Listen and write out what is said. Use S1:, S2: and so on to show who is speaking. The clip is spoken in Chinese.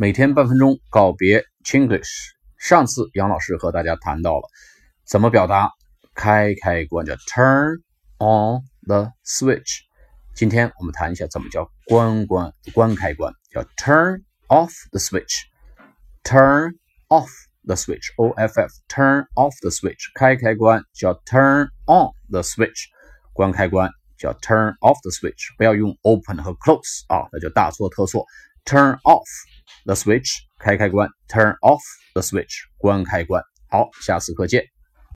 S1: 每天半分钟告别 Chinglish。上次杨老师和大家谈到了怎么表达开开关，叫 turn on the switch。今天我们谈一下怎么叫关关关开关，叫 turn off the switch。turn off the switch，O F F，turn off the switch。开开关叫 turn on the switch，关开关叫 turn off the switch。不要用 open 和 close 啊，那就大错特错。turn off。The switch 开开关，turn off the switch 关开关。好，下次课见。